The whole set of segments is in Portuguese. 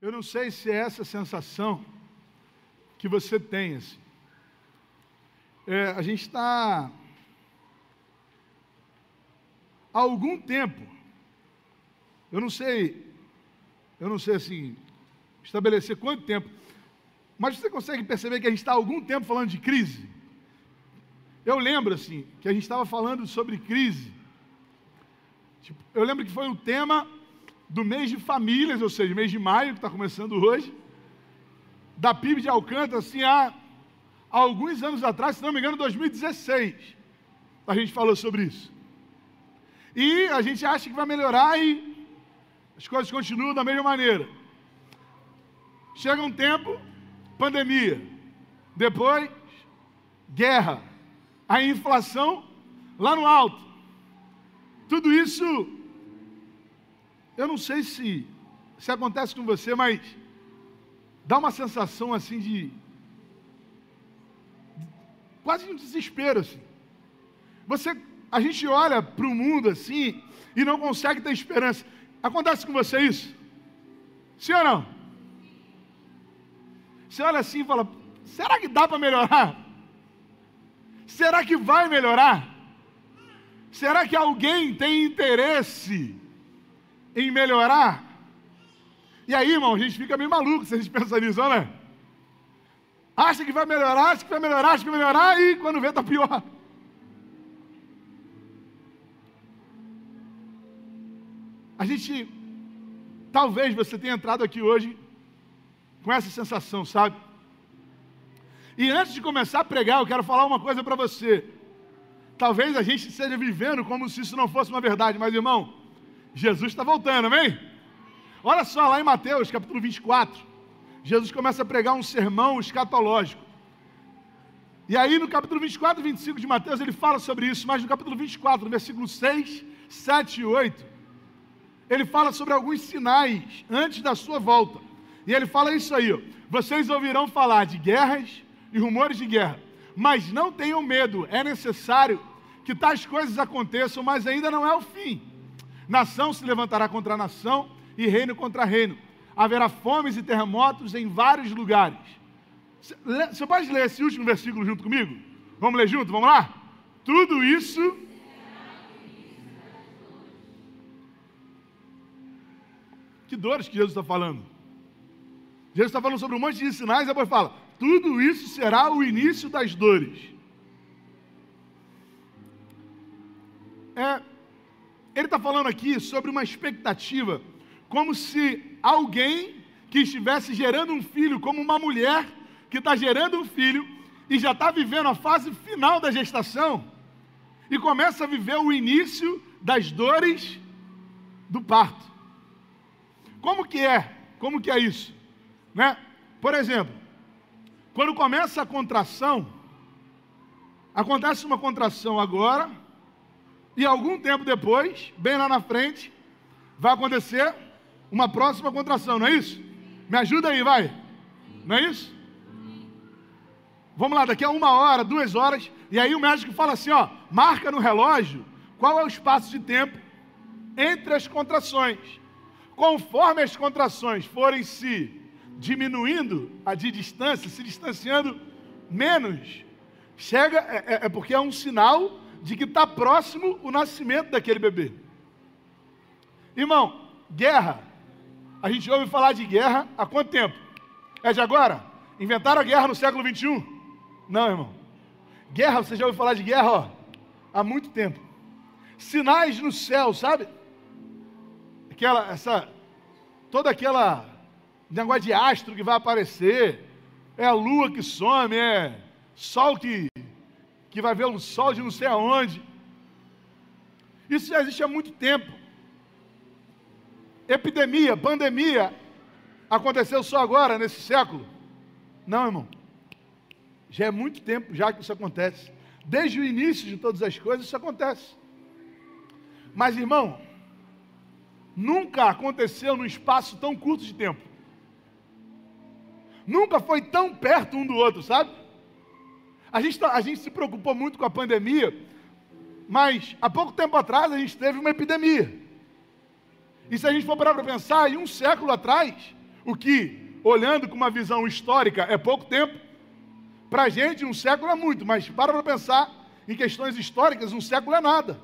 Eu não sei se é essa sensação que você tem. Assim. É, a gente está há algum tempo, eu não sei, eu não sei assim, estabelecer quanto tempo, mas você consegue perceber que a gente está há algum tempo falando de crise? Eu lembro assim, que a gente estava falando sobre crise. Tipo, eu lembro que foi um tema do mês de famílias, ou seja, mês de maio, que está começando hoje, da PIB de Alcântara, assim, há alguns anos atrás, se não me engano, 2016, a gente falou sobre isso. E a gente acha que vai melhorar e as coisas continuam da mesma maneira. Chega um tempo, pandemia. Depois, guerra. A inflação lá no alto. Tudo isso eu não sei se, se acontece com você, mas dá uma sensação assim de. quase um desespero assim. Você, a gente olha para o mundo assim e não consegue ter esperança. Acontece com você isso? Sim ou não? Você olha assim e fala: será que dá para melhorar? Será que vai melhorar? Será que alguém tem interesse em melhorar. E aí, irmão, a gente fica meio maluco se a gente pensa nisso, é? Acha que vai melhorar, acha que vai melhorar, acha que vai melhorar, e quando vê, está pior. A gente, talvez você tenha entrado aqui hoje com essa sensação, sabe? E antes de começar a pregar, eu quero falar uma coisa para você. Talvez a gente esteja vivendo como se isso não fosse uma verdade, mas irmão, Jesus está voltando, amém? Olha só lá em Mateus capítulo 24, Jesus começa a pregar um sermão escatológico. E aí no capítulo 24 e 25 de Mateus ele fala sobre isso, mas no capítulo 24, no versículo 6, 7 e 8, ele fala sobre alguns sinais antes da sua volta. E ele fala isso aí, ó, vocês ouvirão falar de guerras e rumores de guerra, mas não tenham medo, é necessário que tais coisas aconteçam, mas ainda não é o fim. Nação se levantará contra nação e reino contra reino. Haverá fomes e terremotos em vários lugares. Você pode ler esse último versículo junto comigo? Vamos ler junto? Vamos lá? Tudo isso. Que dores que Jesus está falando? Jesus está falando sobre um monte de sinais, e depois fala: tudo isso será o início das dores. É, ele está falando aqui sobre uma expectativa, como se alguém que estivesse gerando um filho, como uma mulher que está gerando um filho e já está vivendo a fase final da gestação e começa a viver o início das dores do parto. Como que é? Como que é isso? Né? Por exemplo, quando começa a contração, acontece uma contração agora, e algum tempo depois, bem lá na frente, vai acontecer uma próxima contração, não é isso? Me ajuda aí, vai. Não é isso? Vamos lá, daqui a uma hora, duas horas, e aí o médico fala assim: ó, marca no relógio qual é o espaço de tempo entre as contrações. Conforme as contrações forem se diminuindo a de distância, se distanciando menos, chega, é, é, é porque é um sinal de que está próximo o nascimento daquele bebê. Irmão, guerra. A gente ouve falar de guerra há quanto tempo? É de agora? Inventaram a guerra no século 21? Não, irmão. Guerra, você já ouviu falar de guerra, ó, há muito tempo. Sinais no céu, sabe? Aquela, essa, toda aquela negócio de astro que vai aparecer, é a lua que some, é sol que que vai ver o sol de não sei aonde. Isso já existe há muito tempo. Epidemia, pandemia, aconteceu só agora, nesse século? Não, irmão. Já é muito tempo já que isso acontece. Desde o início de todas as coisas, isso acontece. Mas, irmão, nunca aconteceu num espaço tão curto de tempo. Nunca foi tão perto um do outro, sabe? A gente, tá, a gente se preocupou muito com a pandemia, mas há pouco tempo atrás a gente teve uma epidemia. E se a gente for parar para pensar, em um século atrás, O que, olhando com uma visão histórica, é pouco tempo. Para a gente, um século é muito, mas para para pensar em questões históricas, um século é nada.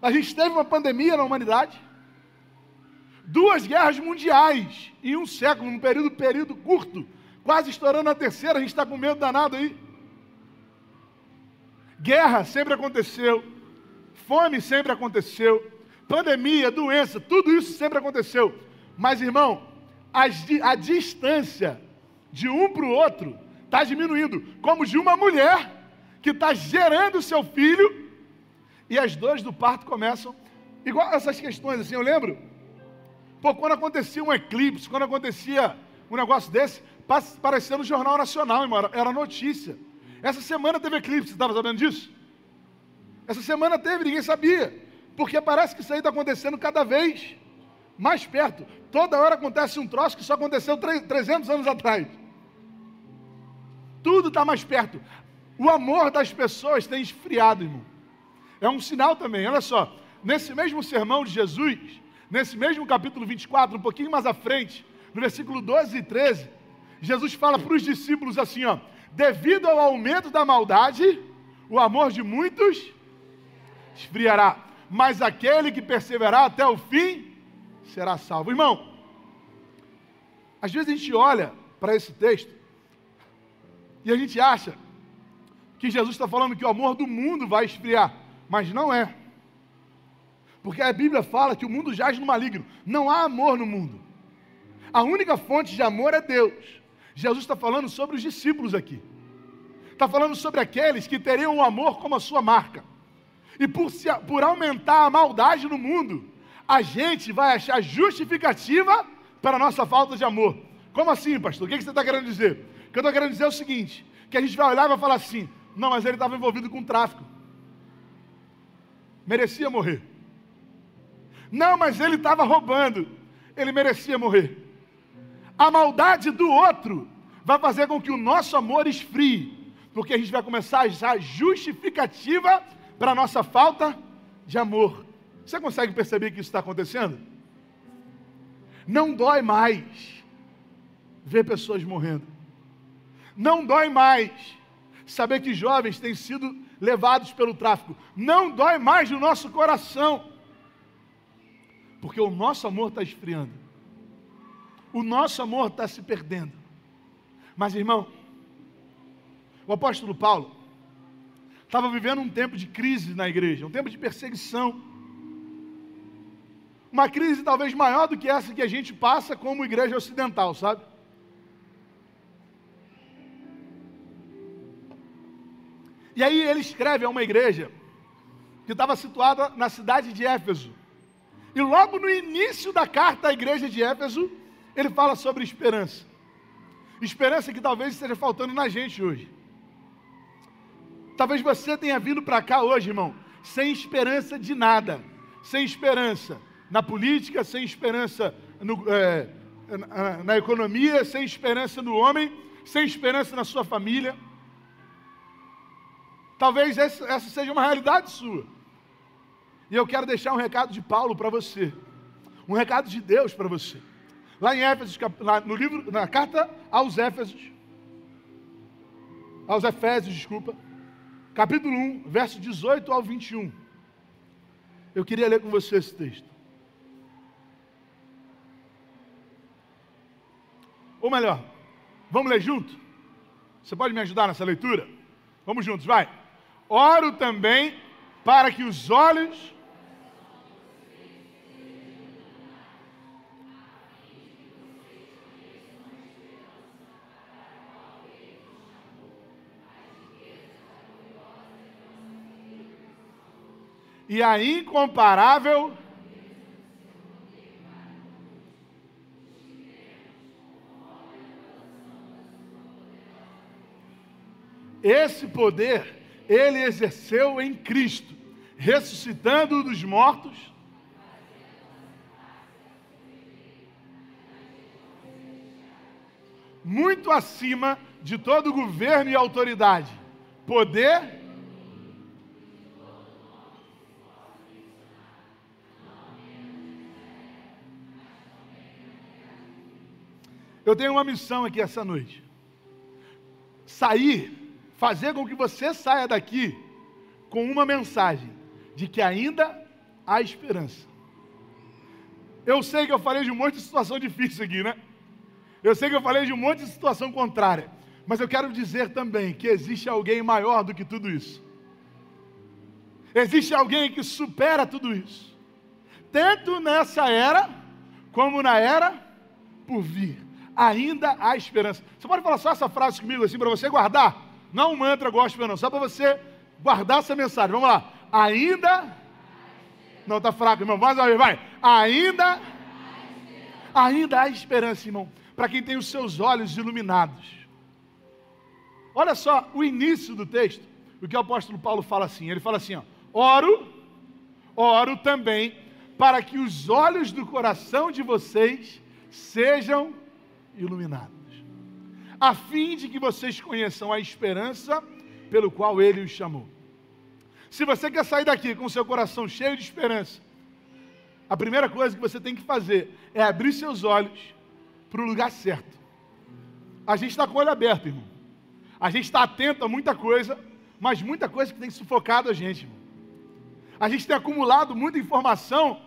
A gente teve uma pandemia na humanidade, duas guerras mundiais em um século, num período, período curto, quase estourando a terceira, a gente está com medo danado aí. Guerra sempre aconteceu, fome sempre aconteceu, pandemia, doença, tudo isso sempre aconteceu. Mas, irmão, a, a distância de um para o outro está diminuindo, como de uma mulher que está gerando seu filho e as dores do parto começam. Igual essas questões, assim, eu lembro. Pô, quando acontecia um eclipse, quando acontecia um negócio desse, parecia no Jornal Nacional, irmão, era notícia. Essa semana teve eclipse, você estava sabendo disso? Essa semana teve, ninguém sabia. Porque parece que isso aí está acontecendo cada vez mais perto. Toda hora acontece um troço que só aconteceu 300 anos atrás. Tudo está mais perto. O amor das pessoas tem esfriado, irmão. É um sinal também. Olha só, nesse mesmo sermão de Jesus, nesse mesmo capítulo 24, um pouquinho mais à frente, no versículo 12 e 13, Jesus fala para os discípulos assim: ó, devido ao aumento da maldade, o amor de muitos esfriará, mas aquele que perseverar até o fim será salvo. Irmão, às vezes a gente olha para esse texto e a gente acha que Jesus está falando que o amor do mundo vai esfriar, mas não é. Porque a Bíblia fala que o mundo jaz no maligno. Não há amor no mundo. A única fonte de amor é Deus. Jesus está falando sobre os discípulos aqui. Está falando sobre aqueles que teriam o amor como a sua marca. E por, se, por aumentar a maldade no mundo, a gente vai achar justificativa para a nossa falta de amor. Como assim, pastor? O que você está querendo dizer? O que eu estou querendo dizer é o seguinte: que a gente vai olhar e vai falar assim, não, mas ele estava envolvido com tráfico. Merecia morrer. Não, mas ele estava roubando. Ele merecia morrer. A maldade do outro vai fazer com que o nosso amor esfrie, porque a gente vai começar a achar justificativa para a nossa falta de amor. Você consegue perceber que isso está acontecendo? Não dói mais ver pessoas morrendo. Não dói mais saber que jovens têm sido levados pelo tráfico. Não dói mais no nosso coração. Porque o nosso amor está esfriando. O nosso amor está se perdendo. Mas, irmão, o apóstolo Paulo estava vivendo um tempo de crise na igreja, um tempo de perseguição. Uma crise talvez maior do que essa que a gente passa como igreja ocidental, sabe? E aí ele escreve a uma igreja que estava situada na cidade de Éfeso. E logo no início da carta à igreja de Éfeso, ele fala sobre esperança. Esperança que talvez esteja faltando na gente hoje. Talvez você tenha vindo para cá hoje, irmão, sem esperança de nada. Sem esperança na política, sem esperança no, é, na, na economia, sem esperança no homem, sem esperança na sua família. Talvez essa, essa seja uma realidade sua. E eu quero deixar um recado de Paulo para você. Um recado de Deus para você. Lá em Éfesos, lá no livro, na carta aos Éfesos, aos Efésios, desculpa, capítulo 1, verso 18 ao 21. Eu queria ler com você esse texto. Ou melhor, vamos ler junto? Você pode me ajudar nessa leitura? Vamos juntos, vai. Oro também para que os olhos e a incomparável esse poder ele exerceu em Cristo, ressuscitando dos mortos. Muito acima de todo governo e autoridade, poder Eu tenho uma missão aqui essa noite. Sair, fazer com que você saia daqui com uma mensagem de que ainda há esperança. Eu sei que eu falei de um monte de situação difícil aqui, né? Eu sei que eu falei de um monte de situação contrária. Mas eu quero dizer também que existe alguém maior do que tudo isso. Existe alguém que supera tudo isso. Tanto nessa era, como na era por vir. Ainda há esperança. Você pode falar só essa frase comigo assim para você guardar? Não um mantra gospel, não, só para você guardar essa mensagem. Vamos lá. Ainda. Não, está fraco, irmão. Mais uma vez, vai. Ainda. Ainda há esperança, irmão, para quem tem os seus olhos iluminados. Olha só o início do texto, o que o apóstolo Paulo fala assim: ele fala assim, ó, oro, oro também para que os olhos do coração de vocês sejam iluminados, a fim de que vocês conheçam a esperança pelo qual ele os chamou. Se você quer sair daqui com seu coração cheio de esperança, a primeira coisa que você tem que fazer é abrir seus olhos para o lugar certo. A gente está com o olho aberto, irmão. A gente está atento a muita coisa, mas muita coisa que tem sufocado a gente. Irmão. A gente tem acumulado muita informação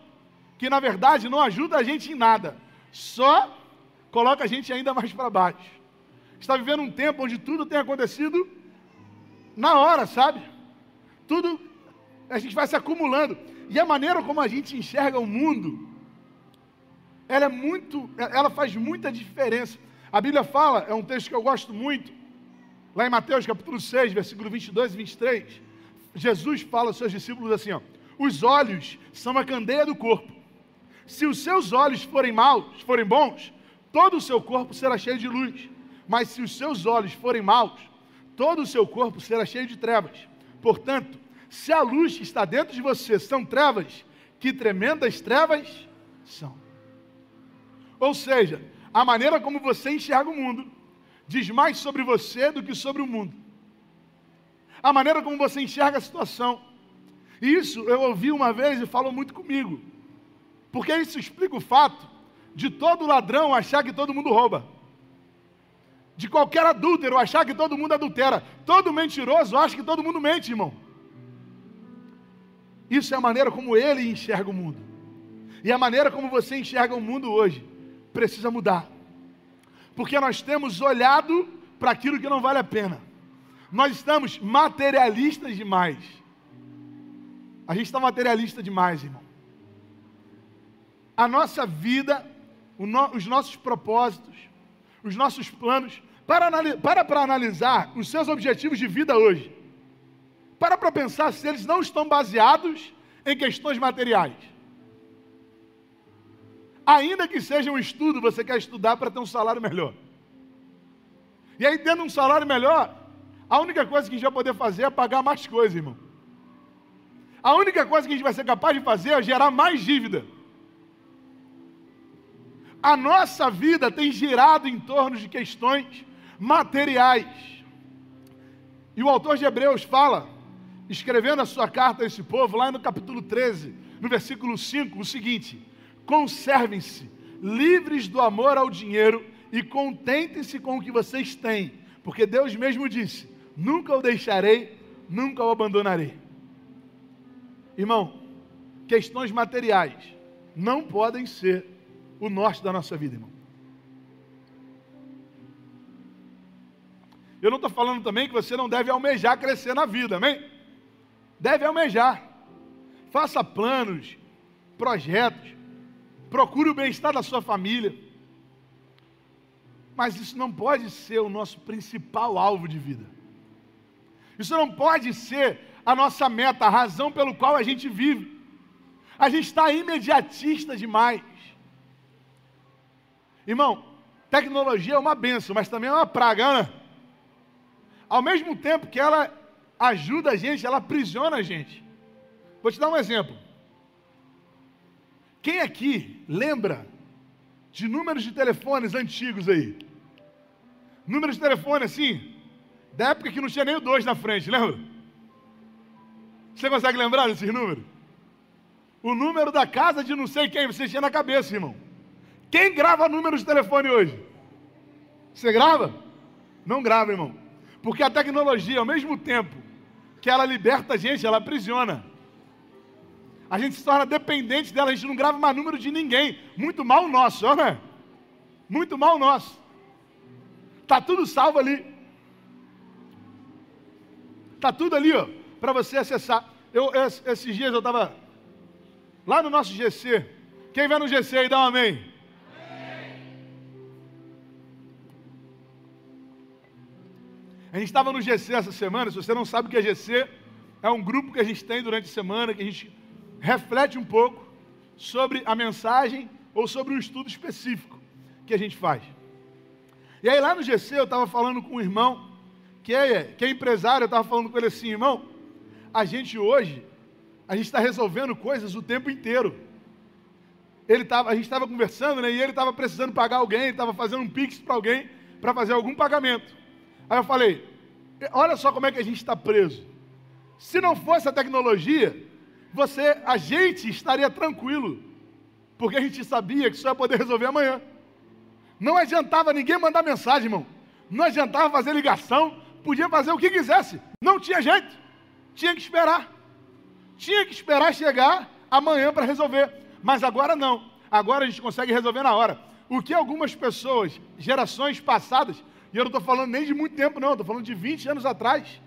que na verdade não ajuda a gente em nada, só coloca a gente ainda mais para baixo. Está vivendo um tempo onde tudo tem acontecido na hora, sabe? Tudo a gente vai se acumulando e a maneira como a gente enxerga o mundo, ela é muito, ela faz muita diferença. A Bíblia fala, é um texto que eu gosto muito, Lá em Mateus capítulo 6, versículo 22 e 23, Jesus fala aos seus discípulos assim: ó, os olhos são a candeia do corpo. Se os seus olhos forem maus, forem bons, todo o seu corpo será cheio de luz. Mas se os seus olhos forem maus, todo o seu corpo será cheio de trevas. Portanto, se a luz que está dentro de você são trevas, que tremendas trevas são. Ou seja, a maneira como você enxerga o mundo diz mais sobre você do que sobre o mundo. A maneira como você enxerga a situação. Isso eu ouvi uma vez e falou muito comigo. Porque isso explica o fato de todo ladrão achar que todo mundo rouba. De qualquer adúltero achar que todo mundo adultera. Todo mentiroso acha que todo mundo mente, irmão. Isso é a maneira como ele enxerga o mundo. E a maneira como você enxerga o mundo hoje precisa mudar porque nós temos olhado para aquilo que não vale a pena. Nós estamos materialistas demais. A gente está materialista demais, irmão. A nossa vida, no, os nossos propósitos, os nossos planos, para para, para analisar os seus objetivos de vida hoje. Para para pensar se eles não estão baseados em questões materiais. Ainda que seja um estudo, você quer estudar para ter um salário melhor. E aí, tendo um salário melhor, a única coisa que a gente vai poder fazer é pagar mais coisas, irmão. A única coisa que a gente vai ser capaz de fazer é gerar mais dívida. A nossa vida tem girado em torno de questões materiais. E o autor de Hebreus fala, escrevendo a sua carta a esse povo, lá no capítulo 13, no versículo 5, o seguinte: conservem-se livres do amor ao dinheiro e contentem-se com o que vocês têm, porque Deus mesmo disse: nunca o deixarei, nunca o abandonarei. Irmão, questões materiais não podem ser o norte da nossa vida, irmão. Eu não estou falando também que você não deve almejar crescer na vida, amém? Deve almejar. Faça planos, projetos, procure o bem-estar da sua família. Mas isso não pode ser o nosso principal alvo de vida. Isso não pode ser a nossa meta, a razão pelo qual a gente vive. A gente está imediatista demais. Irmão, tecnologia é uma benção, mas também é uma praga, né? Ao mesmo tempo que ela ajuda a gente, ela aprisiona a gente. Vou te dar um exemplo. Quem aqui lembra de números de telefones antigos aí? Números de telefone assim, da época que não tinha nem o 2 na frente, lembra? Você consegue lembrar desses números? O número da casa de não sei quem você tinha na cabeça, irmão. Quem grava números de telefone hoje? Você grava? Não grava, irmão. Porque a tecnologia, ao mesmo tempo que ela liberta a gente, ela aprisiona. A gente se torna dependente dela, a gente não grava mais número de ninguém. Muito mal nosso, né? Muito mal nosso. Tá tudo salvo ali. Tá tudo ali, ó, para você acessar. Eu, esses dias eu estava lá no nosso GC. Quem vai no GC aí, dá um amém. A gente estava no GC essa semana. Se você não sabe o que é GC, é um grupo que a gente tem durante a semana, que a gente reflete um pouco sobre a mensagem ou sobre um estudo específico que a gente faz. E aí lá no GC eu estava falando com um irmão que é, que é empresário, eu estava falando com ele assim, irmão, a gente hoje, a gente está resolvendo coisas o tempo inteiro. Ele tava, a gente estava conversando, né, e ele estava precisando pagar alguém, estava fazendo um pix para alguém, para fazer algum pagamento. Aí eu falei, olha só como é que a gente está preso. Se não fosse a tecnologia, você, a gente estaria tranquilo, porque a gente sabia que só ia poder resolver amanhã. Não adiantava ninguém mandar mensagem, irmão. Não adiantava fazer ligação, podia fazer o que quisesse. Não tinha jeito. Tinha que esperar. Tinha que esperar chegar amanhã para resolver. Mas agora não. Agora a gente consegue resolver na hora. O que algumas pessoas, gerações passadas, e eu não estou falando nem de muito tempo, não, estou falando de 20 anos atrás,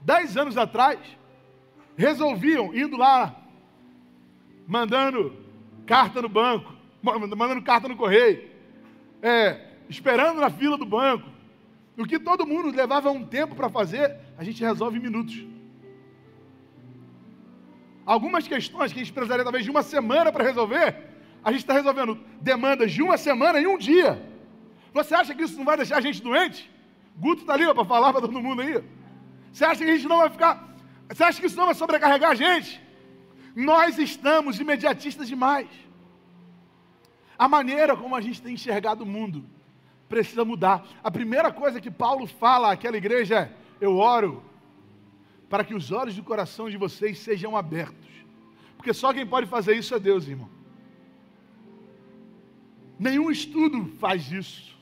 10 anos atrás, resolviam indo lá, mandando carta no banco, mandando carta no correio, é, esperando na fila do banco. O que todo mundo levava um tempo para fazer, a gente resolve em minutos. Algumas questões que a gente precisaria talvez de uma semana para resolver, a gente está resolvendo demandas de uma semana em um dia. Você acha que isso não vai deixar a gente doente? Guto está ali para falar para todo mundo aí. Você acha que a gente não vai ficar. Você acha que isso não vai sobrecarregar a gente? Nós estamos imediatistas demais. A maneira como a gente tem enxergado o mundo precisa mudar. A primeira coisa que Paulo fala àquela igreja é: Eu oro para que os olhos do coração de vocês sejam abertos. Porque só quem pode fazer isso é Deus, irmão. Nenhum estudo faz isso.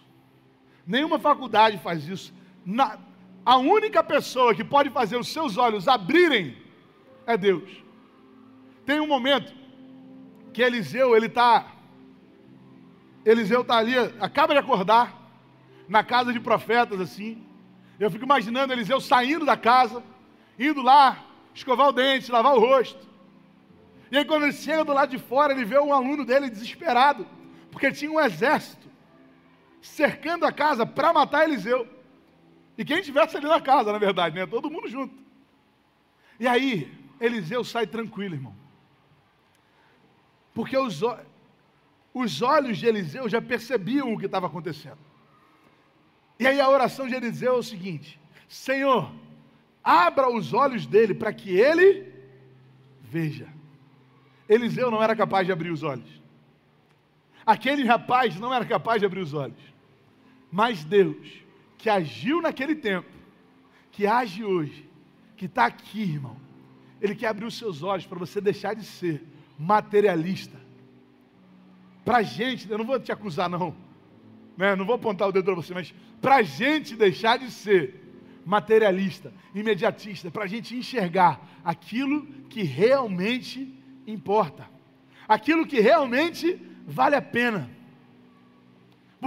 Nenhuma faculdade faz isso. Na, a única pessoa que pode fazer os seus olhos abrirem é Deus. Tem um momento que Eliseu, ele está. Eliseu está ali, acaba de acordar, na casa de profetas, assim. Eu fico imaginando Eliseu saindo da casa indo lá, escovar o dente, lavar o rosto. E aí, quando ele chega do lado de fora, ele vê um aluno dele desesperado, porque tinha um exército cercando a casa para matar Eliseu. E quem estivesse ali na casa, na verdade, né? Todo mundo junto. E aí, Eliseu sai tranquilo, irmão. Porque os, os olhos de Eliseu já percebiam o que estava acontecendo. E aí a oração de Eliseu é o seguinte: Senhor, abra os olhos dele para que ele veja. Eliseu não era capaz de abrir os olhos. Aquele rapaz não era capaz de abrir os olhos. Mas Deus, que agiu naquele tempo, que age hoje, que está aqui, irmão, Ele quer abrir os seus olhos para você deixar de ser materialista. Para a gente, eu não vou te acusar, não, né? não vou apontar o dedo para você, mas para a gente deixar de ser materialista, imediatista, para a gente enxergar aquilo que realmente importa, aquilo que realmente vale a pena.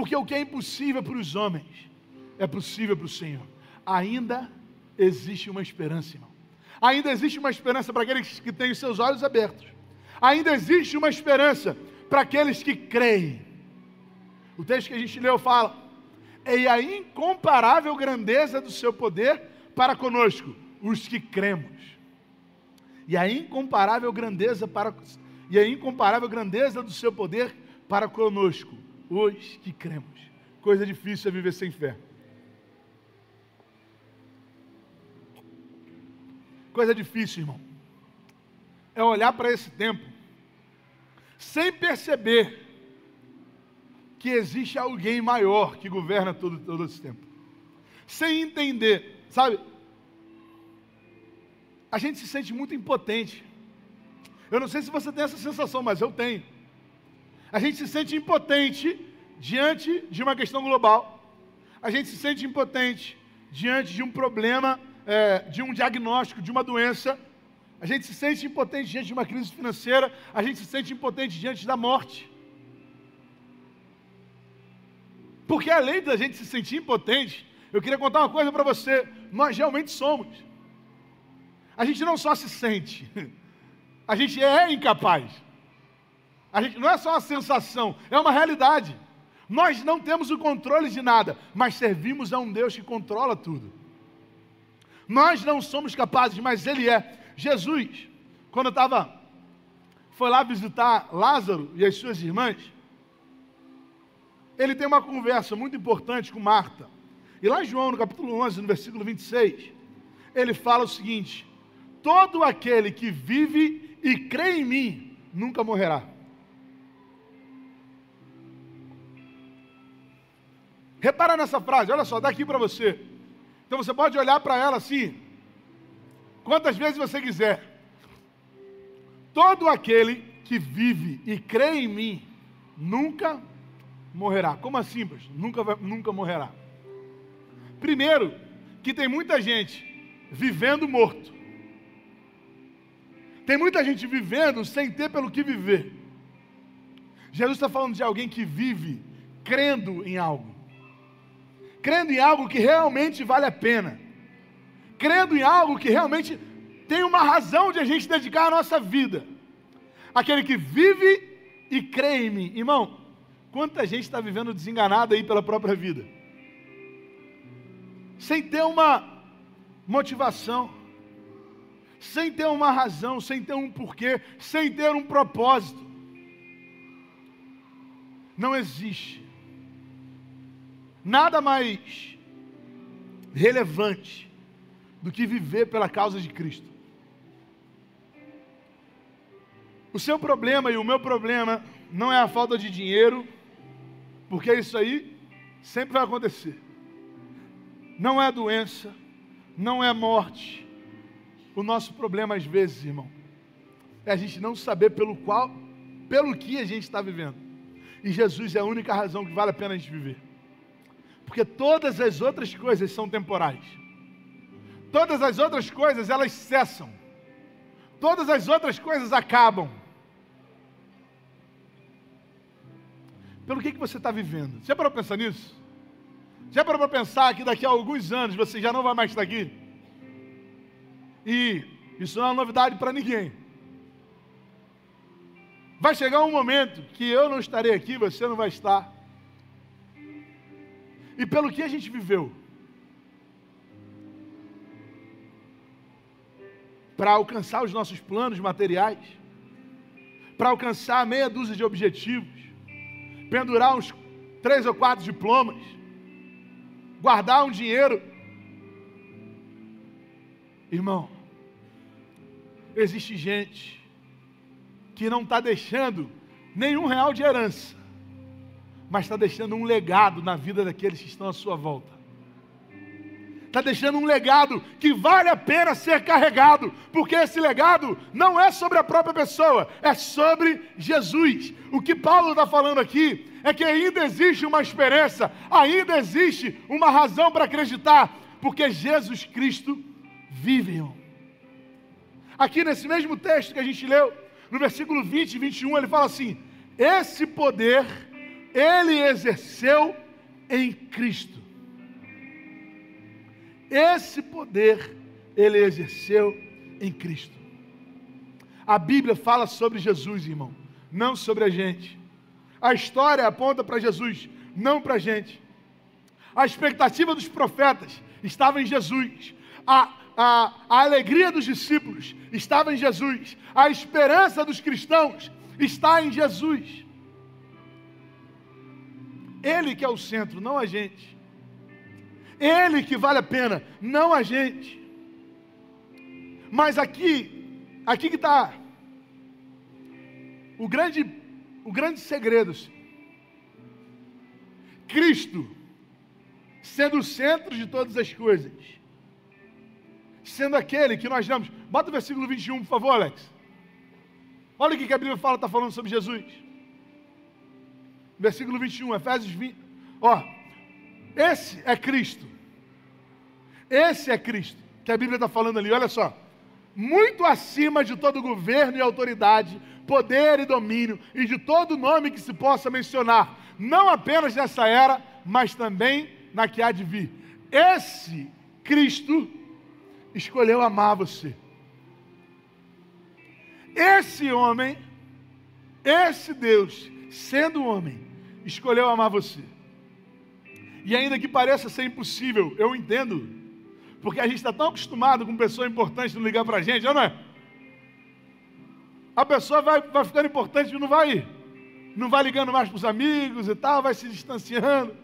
Porque o que é impossível para os homens é possível para o Senhor. Ainda existe uma esperança, irmão. Ainda existe uma esperança para aqueles que têm os seus olhos abertos. Ainda existe uma esperança para aqueles que creem. O texto que a gente leu fala: e a incomparável grandeza do seu poder para conosco, os que cremos. E a incomparável grandeza para e a incomparável grandeza do seu poder para conosco, os que cremos. Coisa difícil é viver sem fé. Coisa difícil, irmão. É olhar para esse tempo sem perceber que existe alguém maior que governa todo, todo esse tempo. Sem entender, sabe? A gente se sente muito impotente. Eu não sei se você tem essa sensação, mas eu tenho. A gente se sente impotente diante de uma questão global. a gente se sente impotente diante de um problema, é, de um diagnóstico, de uma doença. A gente se sente impotente diante de uma crise financeira. A gente se sente impotente diante da morte. Porque além da gente se sentir impotente, eu queria contar uma coisa para você. Nós realmente somos. A gente não só se sente, a gente é incapaz. A gente não é só uma sensação, é uma realidade. Nós não temos o controle de nada, mas servimos a um Deus que controla tudo. Nós não somos capazes, mas Ele é. Jesus, quando estava, foi lá visitar Lázaro e as suas irmãs, ele tem uma conversa muito importante com Marta. E lá em João, no capítulo 11, no versículo 26, ele fala o seguinte: Todo aquele que vive e crê em mim nunca morrerá. Repara nessa frase, olha só, daqui para você. Então você pode olhar para ela assim, quantas vezes você quiser. Todo aquele que vive e crê em mim nunca morrerá. Como assim, pastor? Nunca, vai, nunca morrerá. Primeiro, que tem muita gente vivendo morto. Tem muita gente vivendo sem ter pelo que viver. Jesus está falando de alguém que vive crendo em algo crendo em algo que realmente vale a pena, crendo em algo que realmente tem uma razão de a gente dedicar a nossa vida. Aquele que vive e crê em mim. Irmão, quanta gente está vivendo desenganada aí pela própria vida, sem ter uma motivação, sem ter uma razão, sem ter um porquê, sem ter um propósito. Não existe nada mais relevante do que viver pela causa de Cristo. O seu problema e o meu problema não é a falta de dinheiro, porque isso aí sempre vai acontecer. Não é doença, não é morte. O nosso problema às vezes, irmão, é a gente não saber pelo qual, pelo que a gente está vivendo. E Jesus é a única razão que vale a pena a gente viver. Porque todas as outras coisas são temporais. Todas as outras coisas elas cessam. Todas as outras coisas acabam. Pelo que, que você está vivendo? Já parou para pensar nisso? Já parou para pensar que daqui a alguns anos você já não vai mais estar aqui? E isso não é uma novidade para ninguém. Vai chegar um momento que eu não estarei aqui, você não vai estar e pelo que a gente viveu. Para alcançar os nossos planos materiais, para alcançar meia dúzia de objetivos, pendurar uns três ou quatro diplomas, guardar um dinheiro. Irmão, existe gente que não está deixando nenhum real de herança mas está deixando um legado na vida daqueles que estão à sua volta. Está deixando um legado que vale a pena ser carregado, porque esse legado não é sobre a própria pessoa, é sobre Jesus. O que Paulo está falando aqui é que ainda existe uma esperança, ainda existe uma razão para acreditar, porque Jesus Cristo vive. Aqui nesse mesmo texto que a gente leu, no versículo 20 e 21, ele fala assim: Esse poder ele exerceu em Cristo. Esse poder ele exerceu em Cristo. A Bíblia fala sobre Jesus, irmão, não sobre a gente. A história aponta para Jesus, não para a gente. A expectativa dos profetas estava em Jesus. A, a, a alegria dos discípulos estava em Jesus. A esperança dos cristãos está em Jesus. Ele que é o centro, não a gente. Ele que vale a pena, não a gente. Mas aqui, aqui que está o grande, o grande segredo. Cristo sendo o centro de todas as coisas, sendo aquele que nós damos. Bota o versículo 21, por favor, Alex. Olha o que a Bíblia fala, está falando sobre Jesus versículo 21, Efésios 20. Ó, Esse é Cristo. Esse é Cristo que a Bíblia está falando ali, olha só. Muito acima de todo governo e autoridade, poder e domínio, e de todo nome que se possa mencionar, não apenas nessa era, mas também na que há de vir. Esse Cristo escolheu amar você. Esse homem, esse Deus, sendo homem, escolheu amar você. E ainda que pareça ser impossível, eu entendo, porque a gente está tão acostumado com pessoa importante não ligar para a gente, não é? A pessoa vai, vai ficando importante e não vai, não vai ligando mais para os amigos e tal, vai se distanciando.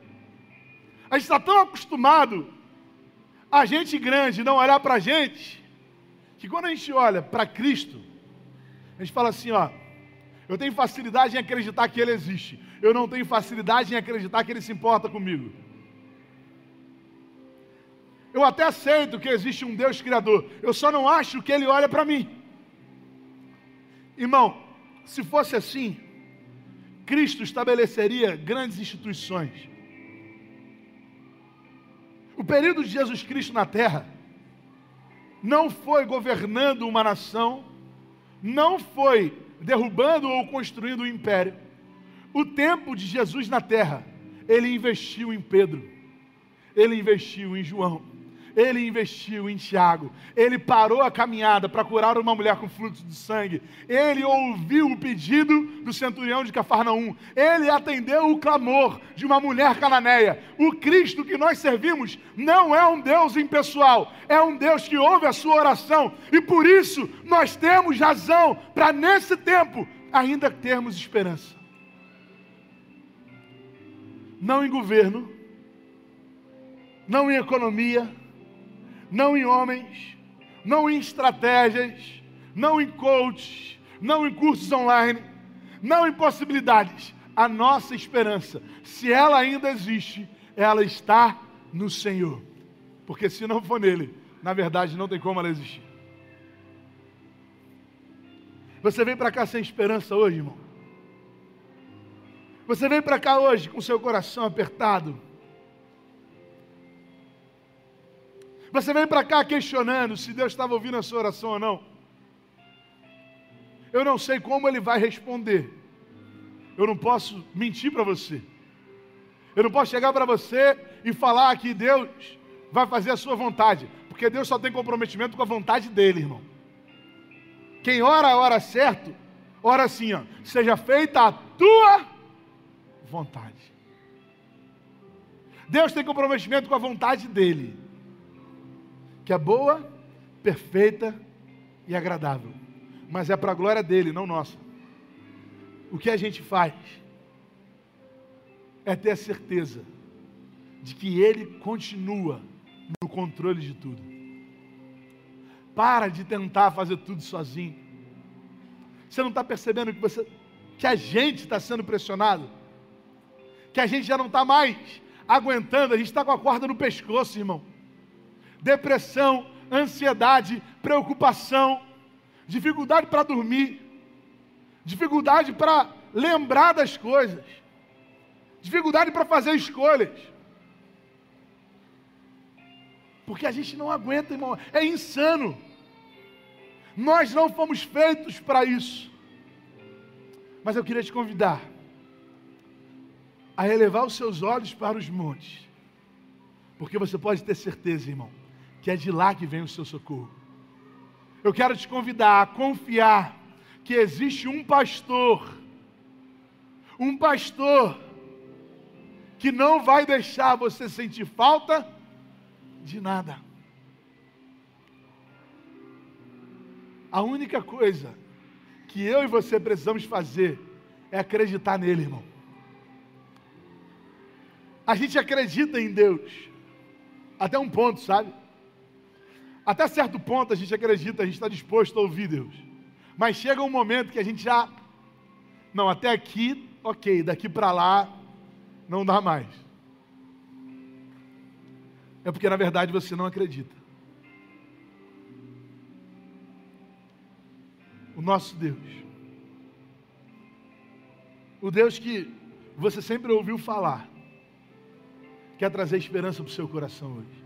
A gente está tão acostumado a gente grande não olhar para a gente, que quando a gente olha para Cristo, a gente fala assim, ó, eu tenho facilidade em acreditar que Ele existe. Eu não tenho facilidade em acreditar que Ele se importa comigo. Eu até aceito que existe um Deus Criador. Eu só não acho que Ele olha para mim. Irmão, se fosse assim, Cristo estabeleceria grandes instituições. O período de Jesus Cristo na terra não foi governando uma nação, não foi derrubando ou construindo um império. O tempo de Jesus na terra, ele investiu em Pedro, ele investiu em João, ele investiu em Tiago, ele parou a caminhada para curar uma mulher com fluxo de sangue, ele ouviu o pedido do centurião de Cafarnaum, ele atendeu o clamor de uma mulher cananeia. O Cristo que nós servimos não é um Deus impessoal, é um Deus que ouve a sua oração e por isso nós temos razão para nesse tempo ainda termos esperança. Não em governo, não em economia, não em homens, não em estratégias, não em coaches, não em cursos online, não em possibilidades. A nossa esperança, se ela ainda existe, ela está no Senhor. Porque se não for nele, na verdade não tem como ela existir. Você vem para cá sem esperança hoje, irmão? Você vem para cá hoje com seu coração apertado, Você vem para cá questionando se Deus estava ouvindo a sua oração ou não. Eu não sei como Ele vai responder. Eu não posso mentir para você. Eu não posso chegar para você e falar que Deus vai fazer a sua vontade. Porque Deus só tem comprometimento com a vontade dele, irmão. Quem ora a hora certo, ora assim, ó, seja feita a tua vontade. Deus tem comprometimento com a vontade dele que é boa, perfeita e agradável. Mas é para a glória dele, não nossa. O que a gente faz é ter a certeza de que ele continua no controle de tudo. Para de tentar fazer tudo sozinho. Você não está percebendo que você, que a gente está sendo pressionado, que a gente já não está mais aguentando, a gente está com a corda no pescoço, irmão depressão, ansiedade, preocupação, dificuldade para dormir, dificuldade para lembrar das coisas, dificuldade para fazer escolhas. Porque a gente não aguenta, irmão, é insano. Nós não fomos feitos para isso. Mas eu queria te convidar a elevar os seus olhos para os montes, porque você pode ter certeza, irmão, que é de lá que vem o seu socorro. Eu quero te convidar a confiar que existe um pastor, um pastor, que não vai deixar você sentir falta de nada. A única coisa que eu e você precisamos fazer é acreditar nele, irmão. A gente acredita em Deus, até um ponto, sabe? Até certo ponto a gente acredita, a gente está disposto a ouvir Deus. Mas chega um momento que a gente já. Não, até aqui, ok, daqui para lá, não dá mais. É porque na verdade você não acredita. O nosso Deus. O Deus que você sempre ouviu falar. Quer trazer esperança para o seu coração hoje.